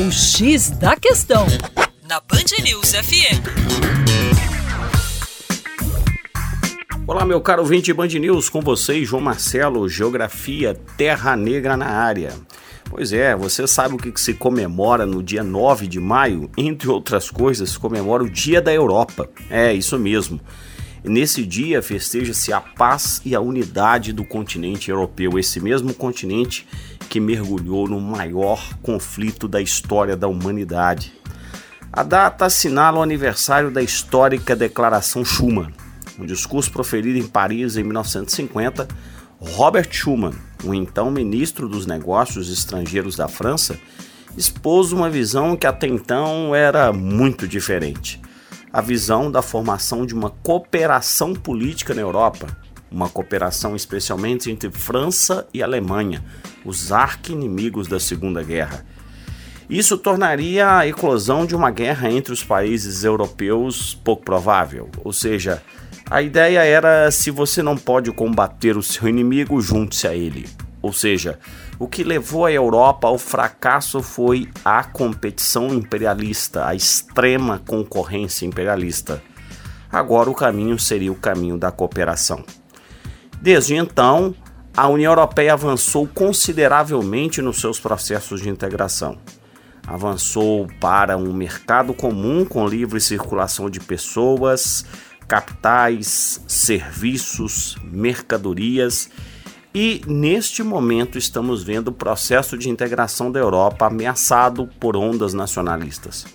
O X da Questão, na Band News FM. Olá, meu caro ouvinte Band News, com vocês, João Marcelo, Geografia Terra Negra na área. Pois é, você sabe o que se comemora no dia 9 de maio? Entre outras coisas, comemora o Dia da Europa. É, isso mesmo. Nesse dia festeja-se a paz e a unidade do continente europeu, esse mesmo continente que mergulhou no maior conflito da história da humanidade. A data assinala o aniversário da histórica Declaração Schuman, um discurso proferido em Paris em 1950 Robert Schuman, o então ministro dos Negócios Estrangeiros da França, expôs uma visão que até então era muito diferente. A visão da formação de uma cooperação política na Europa, uma cooperação especialmente entre França e Alemanha, os arqui-inimigos da Segunda Guerra. Isso tornaria a eclosão de uma guerra entre os países europeus pouco provável, ou seja, a ideia era: se você não pode combater o seu inimigo, junte-se a ele. Ou seja, o que levou a Europa ao fracasso foi a competição imperialista, a extrema concorrência imperialista. Agora o caminho seria o caminho da cooperação. Desde então, a União Europeia avançou consideravelmente nos seus processos de integração. Avançou para um mercado comum com livre circulação de pessoas, capitais, serviços, mercadorias e neste momento estamos vendo o processo de integração da Europa ameaçado por ondas nacionalistas.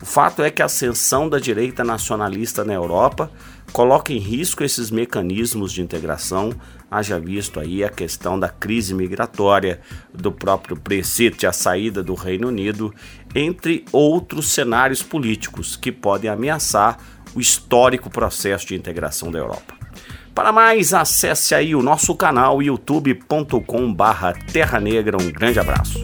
O fato é que a ascensão da direita nacionalista na Europa coloca em risco esses mecanismos de integração, haja visto aí a questão da crise migratória, do próprio Brexit, a saída do Reino Unido, entre outros cenários políticos que podem ameaçar o histórico processo de integração da Europa. Para mais, acesse aí o nosso canal youtube.com/terra negra. Um grande abraço.